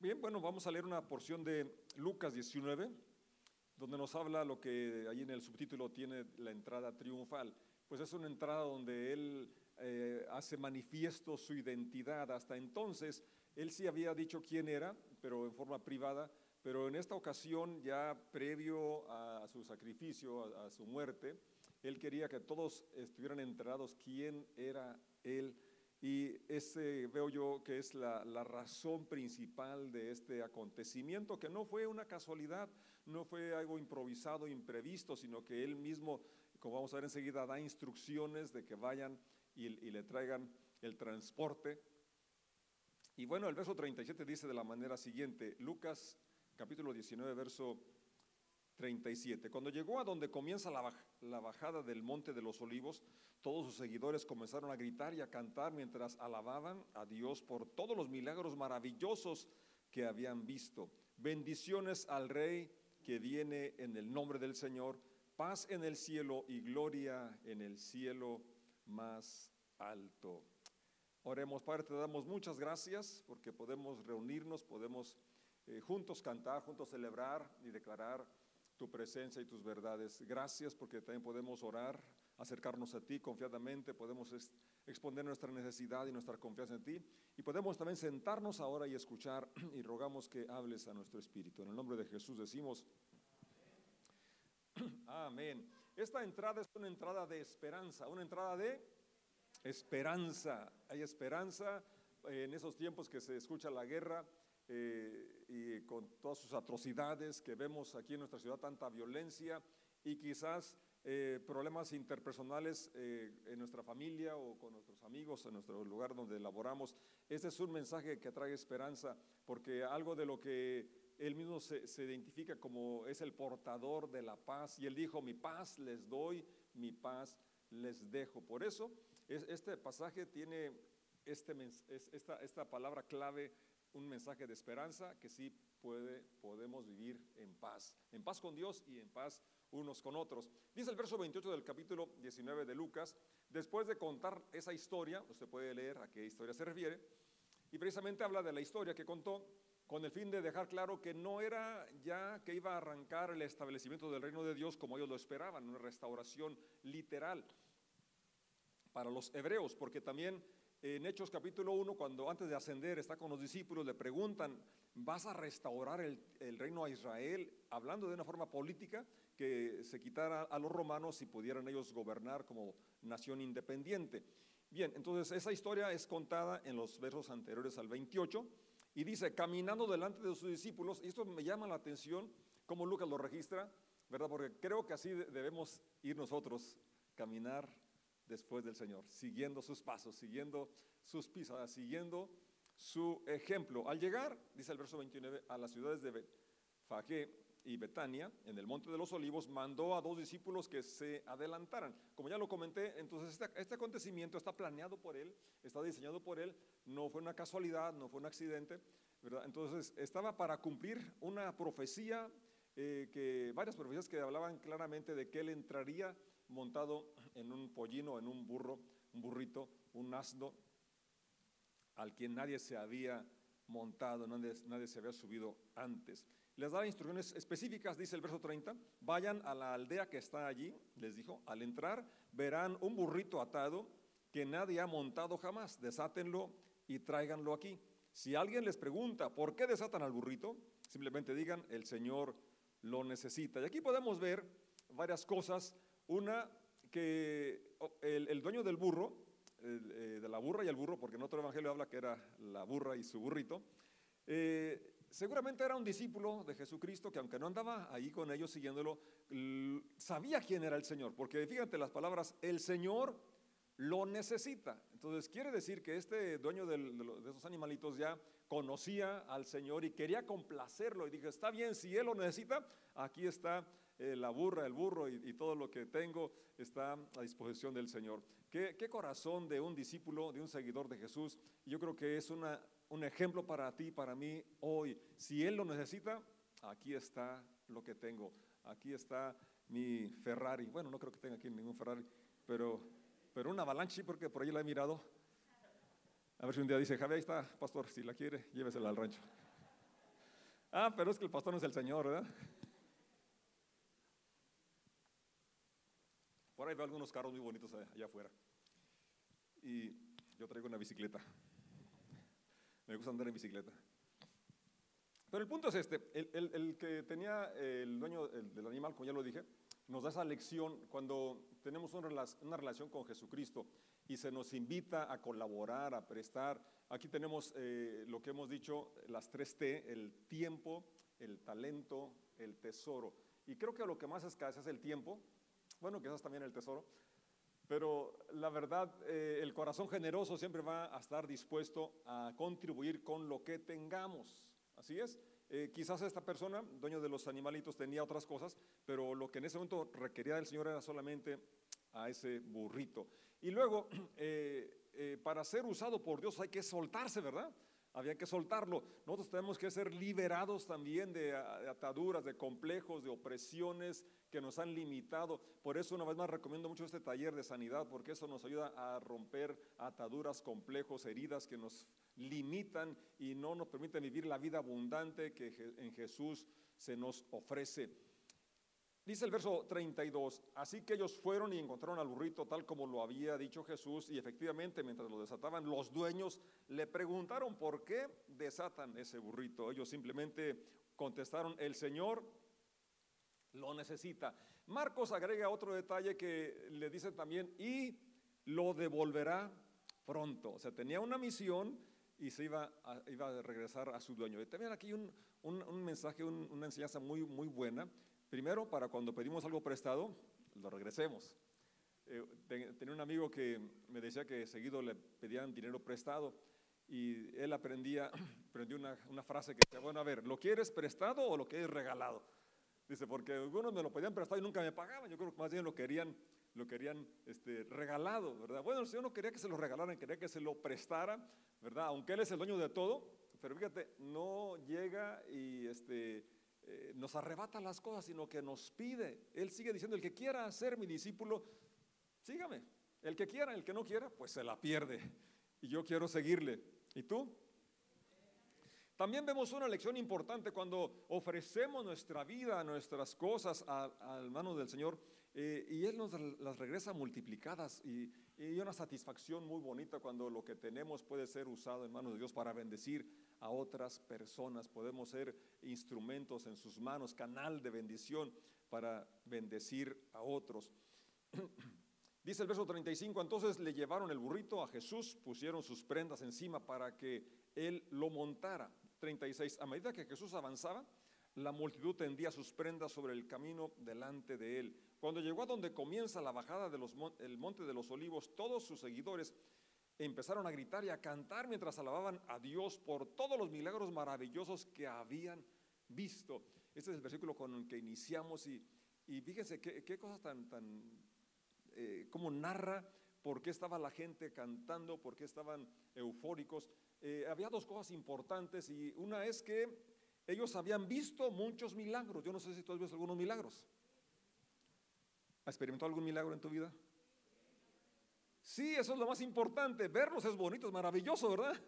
Bien, bueno, vamos a leer una porción de Lucas 19, donde nos habla lo que ahí en el subtítulo tiene la entrada triunfal. Pues es una entrada donde él eh, hace manifiesto su identidad. Hasta entonces, él sí había dicho quién era, pero en forma privada, pero en esta ocasión, ya previo a su sacrificio, a, su muerte, él quería que todos estuvieran enterados quién era él. Y ese veo yo que es la, la, razón principal de este acontecimiento, que no fue una casualidad, no fue algo improvisado, imprevisto, sino que él mismo, como vamos a ver enseguida, da instrucciones de que vayan y, y le traigan el transporte. Y bueno, el verso 37 dice de la manera siguiente, Lucas capítulo 19, verso 37. Cuando llegó a donde comienza la, bajada del monte de los olivos, todos sus seguidores comenzaron a gritar y a cantar mientras alababan a Dios por todos los milagros maravillosos que habían visto. Bendiciones al Rey que viene en el nombre del Señor, paz en el cielo y gloria en el cielo más alto. Oremos, Padre, te damos muchas gracias porque podemos reunirnos, podemos eh, juntos cantar, juntos celebrar y declarar tu presencia y tus verdades. Gracias porque también podemos orar, acercarnos a ti confiadamente, podemos exponer nuestra necesidad y nuestra confianza en ti y podemos también sentarnos ahora y escuchar y rogamos que hables a nuestro espíritu. En el nombre de Jesús decimos, amén. Esta entrada es una entrada de esperanza, una entrada de esperanza. Hay esperanza en esos tiempos que se escucha la guerra eh, y con todas sus atrocidades que vemos aquí en nuestra ciudad, tanta violencia y quizás eh, problemas interpersonales eh, en nuestra familia o con nuestros amigos, en nuestro lugar donde laboramos. Este es un mensaje que trae esperanza, porque algo de lo que él mismo se, se, identifica como es el portador de la paz, y él dijo, mi paz les doy, mi paz les dejo. Por eso, es, este pasaje tiene este, esta, esta palabra clave un mensaje de esperanza que sí puede, podemos vivir en paz, en paz con Dios y en paz unos con otros. Dice el verso 28 del capítulo 19 de Lucas, después de contar esa historia, usted puede leer a qué historia se refiere, y precisamente habla de la historia que contó con el fin de dejar claro que no era ya que iba a arrancar el establecimiento del reino de Dios como ellos lo esperaban, una restauración literal para los hebreos, porque también en Hechos capítulo 1, cuando antes de ascender está con los discípulos, le preguntan, ¿vas a restaurar el, reino a Israel? Hablando de una forma política, que se quitara a los romanos y pudieran ellos gobernar como nación independiente. Bien, entonces esa historia es contada en los versos anteriores al 28 y dice, caminando delante de sus discípulos, y esto me llama la atención, como Lucas lo registra, ¿verdad? Porque creo que así debemos ir nosotros, caminar después del Señor, siguiendo sus pasos, siguiendo sus pisadas, siguiendo su ejemplo. Al llegar, dice el verso 29, a las ciudades de Fagé y Betania, en el Monte de los Olivos, mandó a dos discípulos que se adelantaran. Como ya lo comenté, entonces este, este acontecimiento está planeado por él, está diseñado por él, no fue una casualidad, no fue un accidente, ¿verdad? Entonces estaba para cumplir una profecía, eh, que varias profecías que hablaban claramente de que él entraría montado en un pollino, en un burro, un burrito, un asno, al quien nadie se había montado, nadie, se había subido antes. Les daba instrucciones específicas, dice el verso 30, vayan a la aldea que está allí, les dijo, al entrar verán un burrito atado que nadie ha montado jamás, desátenlo y tráiganlo aquí. Si alguien les pregunta por qué desatan al burrito, simplemente digan, el Señor lo necesita. Y aquí podemos ver varias cosas una, que el, dueño del burro, eh, de la burra y el burro, porque en otro evangelio habla que era la burra y su burrito, eh, seguramente era un discípulo de Jesucristo que aunque no andaba ahí con ellos siguiéndolo, sabía quién era el Señor, porque fíjate las palabras, el Señor lo necesita. Entonces quiere decir que este dueño de, de esos animalitos ya conocía al Señor y quería complacerlo y dijo, está bien, si Él lo necesita, aquí está eh, la burra, el burro y, todo lo que tengo está a disposición del Señor. ¿Qué, corazón de un discípulo, de un seguidor de Jesús. Yo creo que es una, un ejemplo para ti, para mí hoy. Si Él lo necesita, aquí está lo que tengo. Aquí está mi Ferrari. Bueno, no creo que tenga aquí ningún Ferrari, pero, pero una avalanche, porque por ahí la he mirado. A ver si un día dice, Javier, ahí está, pastor, si la quiere, llévesela al rancho. Ah, pero es que el pastor no es el Señor, ¿verdad? Por ahí veo algunos carros muy bonitos allá afuera. Y yo traigo una bicicleta. Me gusta andar en bicicleta. Pero el punto es este, el, que tenía el dueño del animal, como ya lo dije, nos da esa lección cuando tenemos una relación con Jesucristo y se nos invita a colaborar, a prestar. Aquí tenemos eh, lo que hemos dicho, las tres T, el tiempo, el talento, el tesoro. Y creo que lo que más escasea es el tiempo, bueno, quizás también el tesoro, pero la verdad, eh, el corazón generoso siempre va a estar dispuesto a contribuir con lo que tengamos. Así es. Eh, quizás esta persona, dueño de los animalitos, tenía otras cosas, pero lo que en ese momento requería del Señor era solamente a ese burrito. Y luego, eh, para ser usado por Dios hay que soltarse, ¿verdad? Había que soltarlo. Nosotros tenemos que ser liberados también de ataduras, de complejos, de opresiones que nos han limitado. Por eso una vez más recomiendo mucho este taller de sanidad, porque eso nos ayuda a romper ataduras, complejos, heridas que nos limitan y no nos permiten vivir la vida abundante que en Jesús se nos ofrece. Dice el verso 32, así que ellos fueron y encontraron al burrito tal como lo había dicho Jesús y efectivamente mientras lo desataban los dueños le preguntaron por qué desatan ese burrito. Ellos simplemente contestaron, el Señor lo necesita. Marcos agrega otro detalle que le dice también y lo devolverá pronto. O sea, tenía una misión y se iba a, iba a regresar a su dueño. Y también aquí un, un, mensaje, una enseñanza muy, muy buena Primero, para cuando pedimos algo prestado, lo regresemos. Eh, tenía un amigo que me decía que seguido le pedían dinero prestado y él aprendía, aprendió una, frase que decía, bueno, a ver, ¿lo quieres prestado o lo quieres regalado? Dice, porque algunos me lo pedían prestado y nunca me pagaban, yo creo que más bien lo querían, lo querían este, regalado, ¿verdad? Bueno, el Señor no quería que se lo regalaran, quería que se lo prestara, ¿verdad? Aunque Él es el dueño de todo, pero fíjate, no llega y este, eh, nos arrebata las cosas, sino que nos pide. Él sigue diciendo, el que quiera ser mi discípulo, sígame. El que quiera, el que no quiera, pues se la pierde. Y yo quiero seguirle. ¿Y tú? También vemos una lección importante cuando ofrecemos nuestra vida, nuestras cosas a, manos del Señor eh, y Él nos las regresa multiplicadas y, y, una satisfacción muy bonita cuando lo que tenemos puede ser usado en manos de Dios para bendecir a otras personas. Podemos ser instrumentos en sus manos, canal de bendición para bendecir a otros. Dice el verso 35, entonces le llevaron el burrito a Jesús, pusieron sus prendas encima para que él lo montara. 36, a medida que Jesús avanzaba, la multitud tendía sus prendas sobre el camino delante de él. Cuando llegó a donde comienza la bajada del monte de los olivos, todos sus seguidores empezaron a gritar y a cantar mientras alababan a Dios por todos los milagros maravillosos que habían visto. Este es el versículo con el que iniciamos y, fíjense qué, cosa tan, tan eh, como narra por qué estaba la gente cantando, por qué estaban eufóricos. Eh, había dos cosas importantes y una es que ellos habían visto muchos milagros. Yo no sé si tú has visto algunos milagros. ¿Has experimentado algún milagro en tu vida? Sí, eso es lo más importante. Verlos es bonito, es maravilloso, ¿verdad?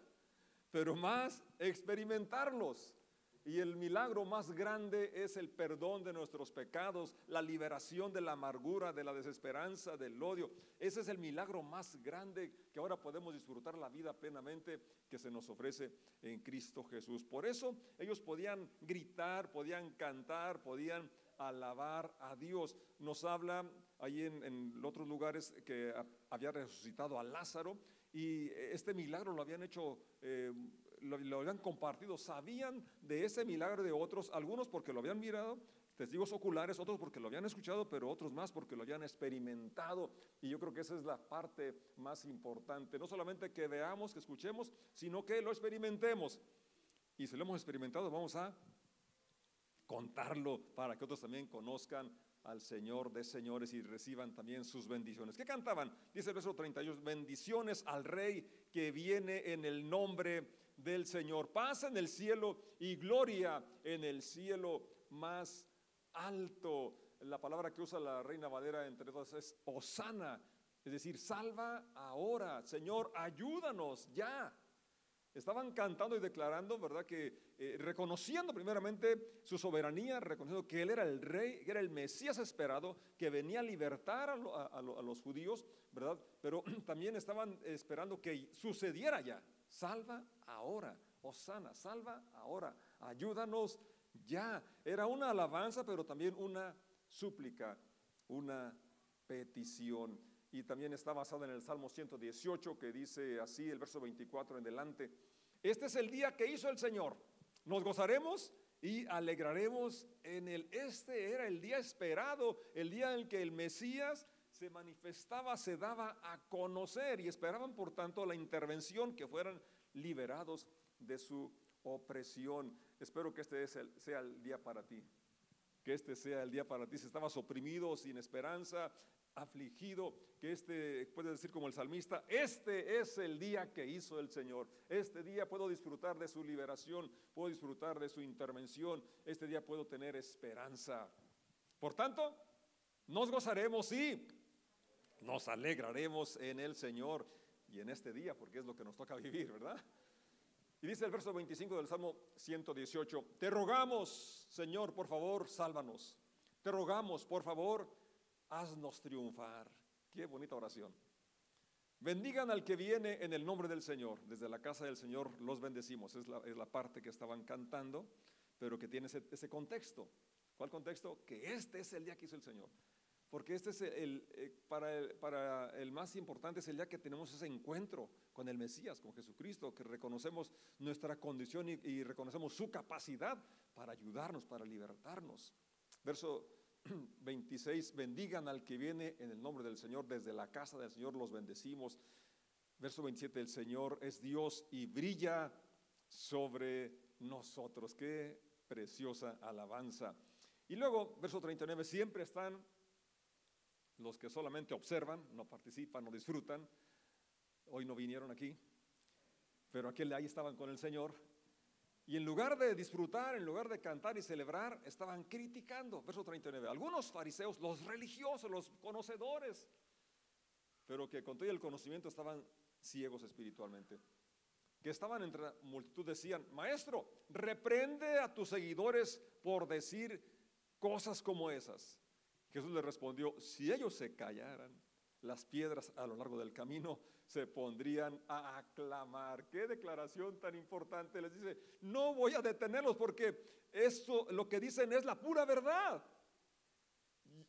Pero más experimentarlos. Y el milagro más grande es el perdón de nuestros pecados, la liberación de la amargura, de la desesperanza, del odio. Ese es el milagro más grande que ahora podemos disfrutar la vida plenamente que se nos ofrece en Cristo Jesús. Por eso ellos podían gritar, podían cantar, podían alabar a Dios. Nos habla ahí en, otros lugares que había resucitado a Lázaro y este milagro lo habían hecho, eh, lo, habían compartido, sabían de ese milagro de otros, algunos porque lo habían mirado, testigos oculares, otros porque lo habían escuchado, pero otros más porque lo habían experimentado. Y yo creo que esa es la parte más importante. No solamente que veamos, que escuchemos, sino que lo experimentemos. Y si lo hemos experimentado, vamos a contarlo para que otros también conozcan al Señor de señores y reciban también sus bendiciones. ¿Qué cantaban? Dice el verso 32, bendiciones al Rey que viene en el nombre del Señor. Paz en el cielo y gloria en el cielo más alto. La palabra que usa la reina Valera entre todas es Osana, es decir, salva ahora, Señor, ayúdanos ya. Estaban cantando y declarando, ¿verdad? Que eh, reconociendo primeramente su soberanía, reconociendo que Él era el rey, que era el Mesías esperado, que venía a libertar a, a los judíos, ¿verdad? Pero también estaban esperando que sucediera ya. Salva ahora, Osana, salva ahora, ayúdanos ya. Era una alabanza, pero también una súplica, una petición y también está basada en el Salmo 118 que dice así, el verso 24 en delante, este es el día que hizo el Señor, nos gozaremos y alegraremos en él. Este era el día esperado, el día en que el Mesías se manifestaba, se daba a conocer y esperaban por tanto la intervención, que fueran liberados de su opresión. Espero que este sea el día para ti que este sea el día para ti. Si estabas oprimido, sin esperanza, afligido, que este, puede decir como el salmista, este es el día que hizo el Señor. Este día puedo disfrutar de su liberación, puedo disfrutar de su intervención, este día puedo tener esperanza. Por tanto, nos gozaremos y nos alegraremos en el Señor y en este día, porque es lo que nos toca vivir, ¿verdad? Y dice el verso 25 del Salmo 118, te rogamos, Señor, por favor, sálvanos. Te rogamos, por favor, haznos triunfar. Qué bonita oración. Bendigan al que viene en el nombre del Señor. Desde la casa del Señor los bendecimos. Es la, parte que estaban cantando, pero que tiene ese, contexto. ¿Cuál contexto? Que este es el día que hizo el Señor. Porque este es el, eh, para, el, para el más importante, es el día que tenemos ese encuentro con el Mesías, con Jesucristo, que reconocemos nuestra condición y, y reconocemos su capacidad para ayudarnos, para libertarnos. Verso 26, bendigan al que viene en el nombre del Señor, desde la casa del Señor los bendecimos. Verso 27, el Señor es Dios y brilla sobre nosotros. Qué preciosa alabanza. Y luego, verso 39, siempre están los que solamente observan, no participan, no disfrutan. Hoy no vinieron aquí, pero aquel de ahí estaban con el Señor y en lugar de disfrutar, en lugar de cantar y celebrar, estaban criticando. Verso 39. Algunos fariseos, los religiosos, los conocedores, pero que con todo el conocimiento estaban ciegos espiritualmente. Que estaban entre la multitud decían, maestro, reprende a tus seguidores por decir cosas como esas. Jesús le respondió, si ellos se callaran, las piedras a lo largo del camino se pondrían a aclamar. Qué declaración tan importante. Les dice, no voy a detenerlos porque eso, lo que dicen es la pura verdad.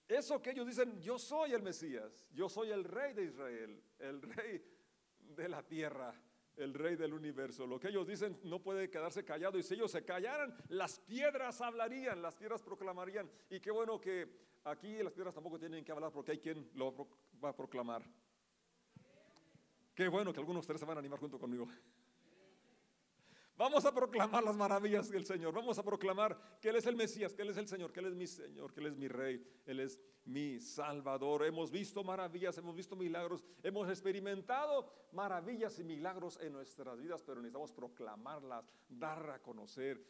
Eso que ellos dicen, yo soy el Mesías, yo soy el rey de Israel, el rey de la tierra, el rey del universo. Lo que ellos dicen no puede quedarse callado y si ellos se callaran, las piedras hablarían, las piedras proclamarían. Y qué bueno que aquí las piedras tampoco tienen que hablar porque hay quien lo va a proclamar. Qué bueno que algunos de ustedes se van a animar junto conmigo. Vamos a proclamar las maravillas del Señor. Vamos a proclamar que Él es el Mesías, que Él es el Señor, que Él es mi Señor, que Él es mi Rey, Él es mi Salvador. Hemos visto maravillas, hemos visto milagros, hemos experimentado maravillas y milagros en nuestras vidas, pero necesitamos proclamarlas, dar a conocer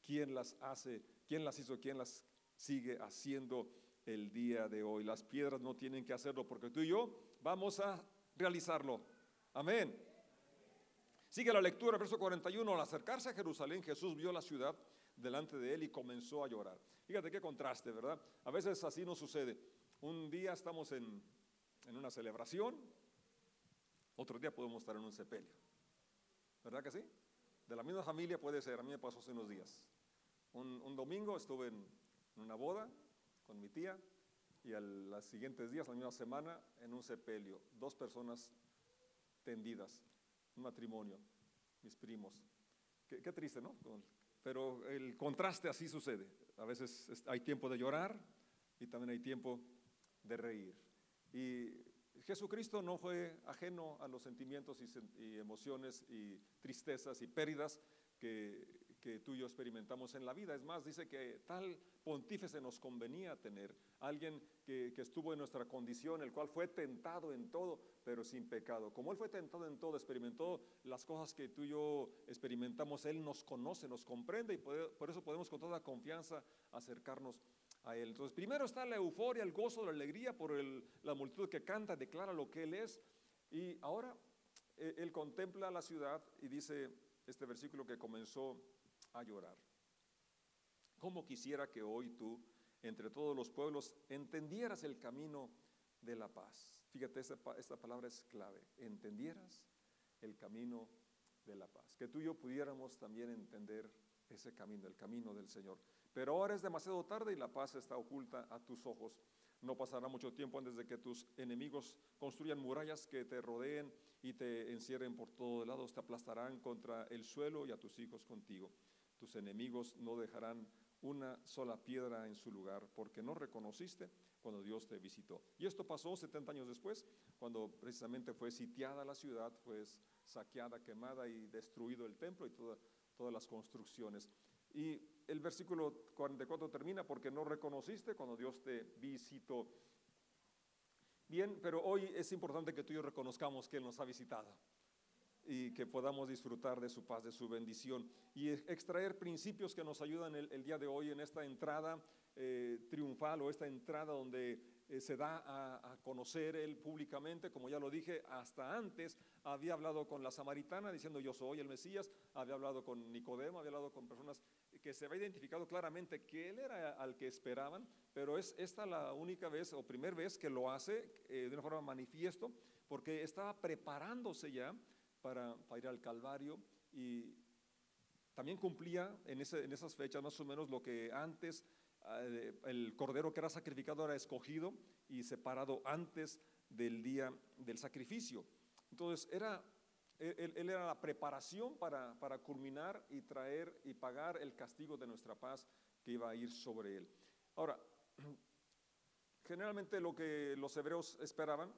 quién las hace, quién las hizo, quién las sigue haciendo el día de hoy. Las piedras no tienen que hacerlo porque tú y yo vamos a realizarlo. Amén. Sigue la lectura, verso 41. Al acercarse a Jerusalén, Jesús vio la ciudad delante de él y comenzó a llorar. Fíjate qué contraste, ¿verdad? A veces así nos sucede. Un día estamos en, una celebración, otro día podemos estar en un sepelio. ¿Verdad que sí? De la misma familia puede ser. A mí me pasó hace unos días. Un, domingo estuve en, en una boda mi tía y a los siguientes días, la misma semana, en un sepelio, dos personas tendidas, un matrimonio, mis primos. Qué, triste, ¿no? Pero el contraste así sucede. A veces hay tiempo de llorar y también hay tiempo de reír. Y Jesucristo no fue ajeno a los sentimientos y emociones y tristezas y pérdidas que, que tú y yo experimentamos en la vida. Es más, dice que tal pontífice nos convenía tener, alguien que, estuvo en nuestra condición, el cual fue tentado en todo, pero sin pecado. Como Él fue tentado en todo, experimentó las cosas que tú y yo experimentamos, Él nos conoce, nos comprende y por, eso podemos con toda confianza acercarnos a Él. Entonces, primero está la euforia, el gozo, la alegría por la multitud que canta, declara lo que Él es. Y ahora eh, él contempla la ciudad y dice este versículo que comenzó a llorar. ¿Cómo quisiera que hoy tú, entre todos los pueblos, entendieras el camino de la paz? Fíjate, esta, esta palabra es clave. Entendieras el camino de la paz. Que tú y yo pudiéramos también entender ese camino, el camino del Señor. Pero ahora es demasiado tarde y la paz está oculta a tus ojos. No pasará mucho tiempo antes de que tus enemigos construyan murallas que te rodeen y te encierren por todos lados, te aplastarán contra el suelo y a tus hijos contigo. Tus enemigos no dejarán una sola piedra en su lugar, porque no reconociste cuando Dios te visitó. Y esto pasó 70 años después, cuando precisamente fue sitiada la ciudad, fue saqueada, quemada y destruido el templo y todas las construcciones. Y el versículo 44 termina porque no reconociste cuando Dios te visitó. Bien, pero hoy es importante que tú y yo reconozcamos que Él nos ha visitado y que podamos disfrutar de su paz, de su bendición. Y extraer principios que nos ayudan el, día de hoy en esta entrada eh, triunfal o esta entrada donde eh, se da a, conocer él públicamente, como ya lo dije, hasta antes había hablado con la samaritana diciendo yo soy el Mesías, había hablado con Nicodemo, había hablado con personas que se había identificado claramente que él era al que esperaban, pero es esta la única vez o primera vez que lo hace eh, de una forma manifiesto, porque estaba preparándose ya para, ir al Calvario y también cumplía en, en esas fechas más o menos lo que antes eh, el cordero que era sacrificado era escogido y separado antes del día del sacrificio. Entonces, era, él, era la preparación para, para, culminar y traer y pagar el castigo de nuestra paz que iba a ir sobre él. Ahora, generalmente lo que los hebreos esperaban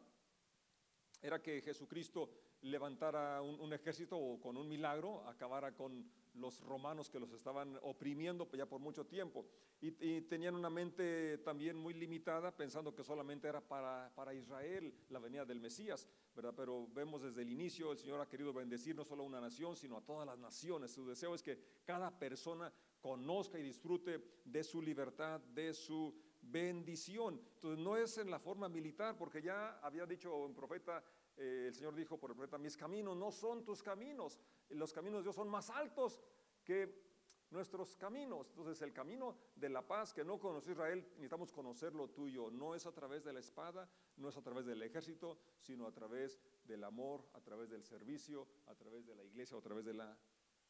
era que Jesucristo levantara un, ejército o con un milagro acabara con los romanos que los estaban oprimiendo ya por mucho tiempo. Y, tenían una mente también muy limitada, pensando que solamente era para, para, Israel la venida del Mesías, ¿verdad? Pero vemos desde el inicio, el Señor ha querido bendecir no solo a una nación, sino a todas las naciones. Su deseo es que cada persona conozca y disfrute de su libertad, de su bendición. Entonces no es en la forma militar, porque ya había dicho un profeta eh, el Señor dijo por el profeta, mis caminos no son tus caminos, los caminos de Dios son más altos que nuestros caminos. Entonces el camino de la paz que no conoce Israel, necesitamos conocerlo tuyo. No es a través de la espada, no es a través del ejército, sino a través del amor, a través del servicio, a través de la iglesia, a través de la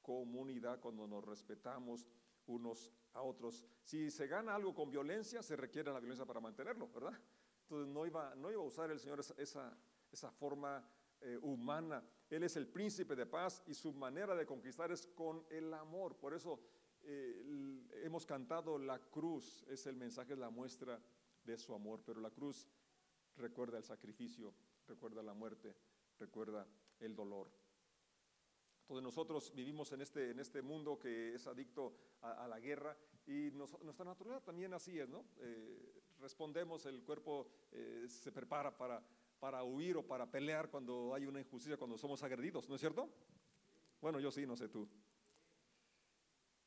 comunidad, cuando nos respetamos unos a otros. Si se gana algo con violencia, se requiere la violencia para mantenerlo, ¿verdad? Entonces no iba, no iba a usar el Señor esa, esa forma eh, humana. Él es el príncipe de paz y su manera de conquistar es con el amor. Por eso eh, hemos cantado la cruz, es el mensaje, la muestra de su amor, pero la cruz recuerda el sacrificio, recuerda la muerte, recuerda el dolor. Entonces nosotros vivimos en este, en este mundo que es adicto a, la guerra y nuestra naturaleza también así es, ¿no? Eh, respondemos, el cuerpo se prepara para para huir o para pelear cuando hay una injusticia, cuando somos agredidos, ¿no es cierto? Bueno, yo sí, no sé tú.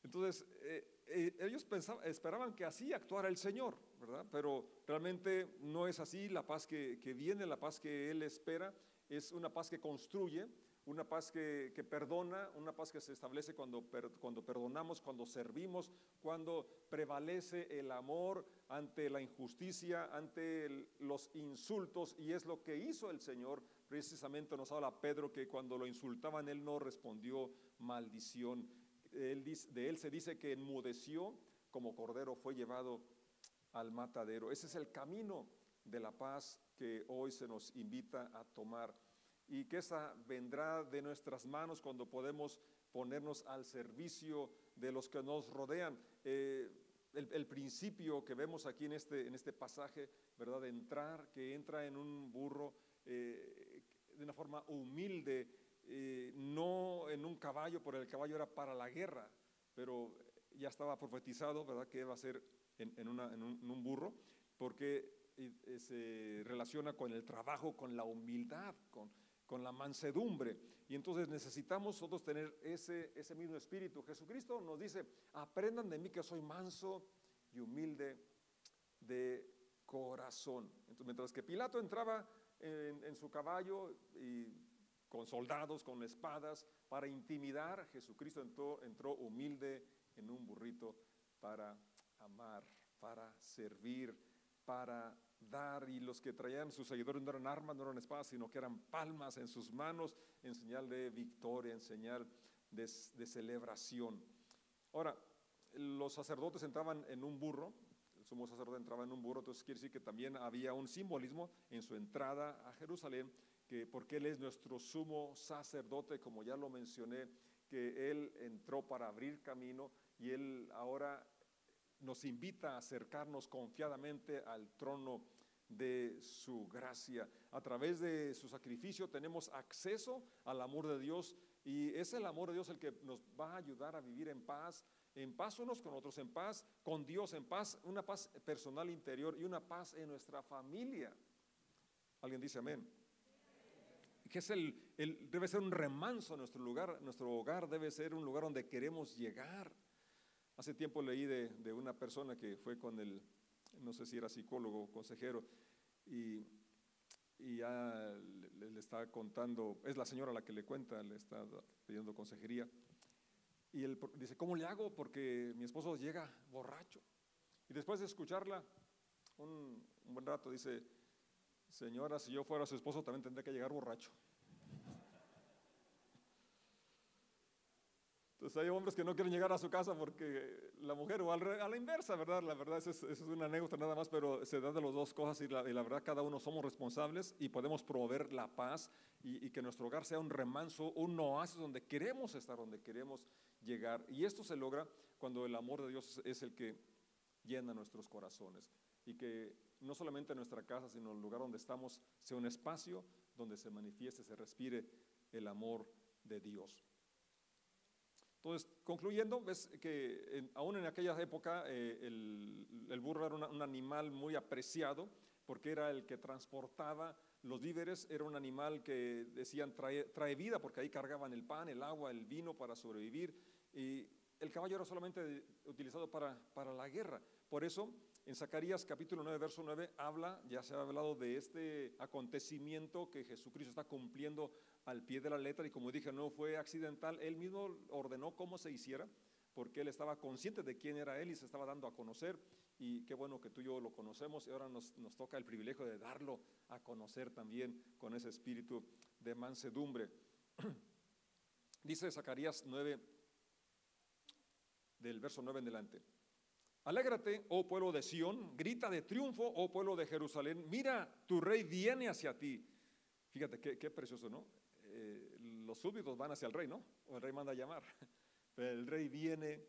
Entonces, eh, eh, ellos pensaban, esperaban que así actuara el Señor, ¿verdad? Pero realmente no es así. La paz que viene, la paz que Él espera, es una paz que construye, una paz que, perdona, una paz que se establece cuando, cuando perdonamos, cuando servimos, cuando prevalece el amor ante la injusticia, ante los insultos, y es lo que hizo el Señor. Precisamente nos habla Pedro que cuando lo insultaban él no respondió maldición. De él se dice que enmudeció como cordero, fue llevado al matadero. Ese es el camino de la paz que hoy se nos invita a tomar y que esa vendrá de nuestras manos cuando podemos ponernos al servicio de los que nos rodean. Eh, el, principio que vemos aquí en este, en este pasaje, ¿verdad? De entrar, que entra en un burro eh, de una forma humilde, eh, no en un caballo, porque el caballo era para la guerra, pero ya estaba profetizado, ¿verdad? Que iba a ser en, en, un, en un burro, porque se relaciona con el trabajo, con la humildad, con, con la mansedumbre. Y entonces necesitamos nosotros tener ese, ese mismo espíritu. Jesucristo nos dice, aprendan de mí que soy manso y humilde de corazón. Entonces, mientras que Pilato entraba en, su caballo y con soldados, con espadas, para intimidar. Jesucristo entró, entró humilde en un burrito para amar, para servir, para dar. Y los que traían sus seguidores no eran armas, no eran espadas, sino que eran palmas en sus manos en señal de victoria, en señal de, celebración. Ahora, los sacerdotes entraban en un burro, el sumo sacerdote entraba en un burro, entonces quiere decir que también había un simbolismo en su entrada a Jerusalén, que porque Él es nuestro sumo sacerdote, como ya lo mencioné, que Él entró para abrir camino y Él ahora nos invita a acercarnos confiadamente al trono de su gracia. A través de su sacrificio tenemos acceso al amor de Dios y es el amor de Dios el que nos va a ayudar a vivir en paz, en paz unos con otros, en paz con Dios, en paz, una paz personal interior y una paz en nuestra familia. ¿Alguien dice amén? Que es el, debe ser un remanso nuestro lugar, nuestro hogar debe ser un lugar donde queremos llegar. Hace tiempo leí de, de una persona que fue con el, no sé si era psicólogo o consejero, y, y ya le, está contando, es la señora la que le cuenta, le está pidiendo consejería, y él dice, ¿cómo le hago? Porque mi esposo llega borracho. Y después de escucharla un, un buen rato, dice, señora, si yo fuera su esposo también tendría que llegar borracho. Entonces hay hombres que no quieren llegar a su casa porque la mujer, o a la inversa, ¿verdad? La verdad, eso es, es, una anécdota nada más, pero se da de las dos cosas y la, y la, verdad cada uno somos responsables y podemos proveer la paz y, y, que nuestro hogar sea un remanso, un oasis donde queremos estar, donde queremos llegar. Y esto se logra cuando el amor de Dios es el que llena nuestros corazones y que no solamente nuestra casa, sino el lugar donde estamos sea un espacio donde se manifieste, se respire el amor de Dios. Entonces, concluyendo, ves que en, aún en aquella época eh, el, burro era un animal muy apreciado porque era el que transportaba los víveres, era un animal que decían trae, trae, vida porque ahí cargaban el pan, el agua, el vino para sobrevivir y el caballo era solamente utilizado para, para la guerra. Por eso, en Zacarías capítulo 9, verso 9, habla, ya se ha hablado de este acontecimiento que Jesucristo está cumpliendo al pie de la letra y como dije, no fue accidental, él mismo ordenó cómo se hiciera, porque él estaba consciente de quién era él y se estaba dando a conocer y qué bueno que tú y yo lo conocemos y ahora nos, nos toca el privilegio de darlo a conocer también con ese espíritu de mansedumbre. Dice Zacarías 9, del verso 9 en delante. Alégrate, oh pueblo de Sión, grita de triunfo, oh pueblo de Jerusalén, mira, tu rey viene hacia ti. Fíjate qué, precioso, ¿no? Eh, los súbditos van hacia el rey, ¿no? O el rey manda llamar. Pero el rey viene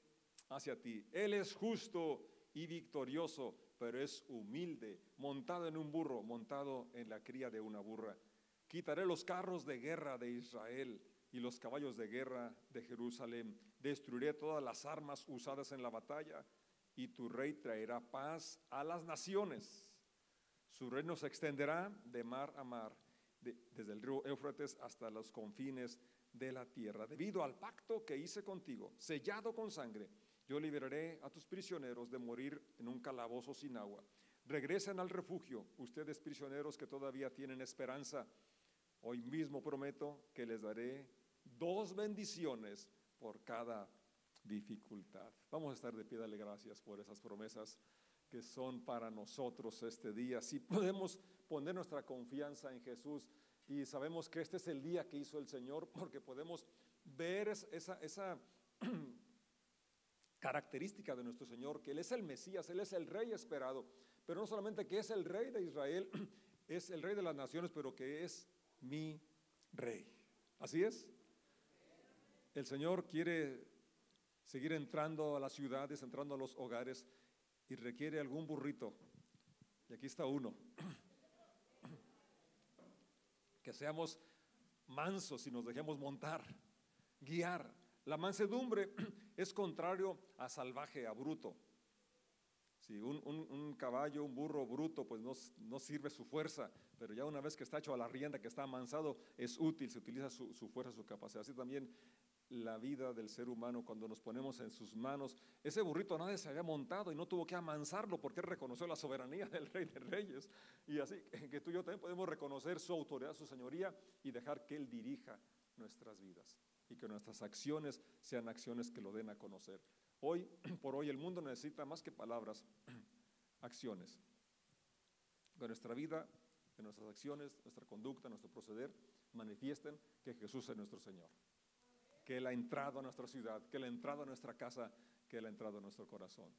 hacia ti. Él es justo y victorioso, pero es humilde, montado en un burro, montado en la cría de una burra. Quitaré los carros de guerra de Israel y los caballos de guerra de Jerusalén. Destruiré todas las armas usadas en la batalla y tu rey traerá paz a las naciones. Su reino se extenderá de mar a mar, de, desde el río Éufrates hasta los confines de la tierra. Debido al pacto que hice contigo, sellado con sangre, yo liberaré a tus prisioneros de morir en un calabozo sin agua. Regresen al refugio, ustedes prisioneros que todavía tienen esperanza. Hoy mismo prometo que les daré dos bendiciones por cada dificultad. Vamos a estar de pie, dale gracias por esas promesas que son para nosotros este día. Si podemos poner nuestra confianza en Jesús y sabemos que este es el día que hizo el Señor, porque podemos ver esa, esa característica de nuestro Señor, que Él es el Mesías, Él es el Rey esperado, pero no solamente que es el Rey de Israel, es el Rey de las naciones, pero que es mi Rey. ¿Así es? El Señor quiere seguir entrando a las ciudades, entrando a los hogares y requiere algún burrito. Y aquí está uno. Que seamos mansos y nos dejemos montar, guiar. La mansedumbre es contrario a salvaje, a bruto. Si un, un, caballo, un burro bruto, pues no, no, sirve su fuerza, pero ya una vez que está hecho a la rienda, que está amansado, es útil, se utiliza su, su fuerza, su capacidad. Así también la vida del ser humano cuando nos ponemos en sus manos. Ese burrito nadie se había montado y no tuvo que amansarlo porque reconoció la soberanía del Rey de Reyes. Y así que tú y yo también podemos reconocer su autoridad, su señoría y dejar que Él dirija nuestras vidas y que nuestras acciones sean acciones que lo den a conocer. Hoy, por hoy, el mundo necesita más que palabras, acciones. Que nuestra vida, que nuestras acciones, nuestra conducta, nuestro proceder manifiesten que Jesús es nuestro Señor que Él ha entrado a nuestra ciudad, que Él ha entrado a nuestra casa, que Él ha entrado a nuestro corazón.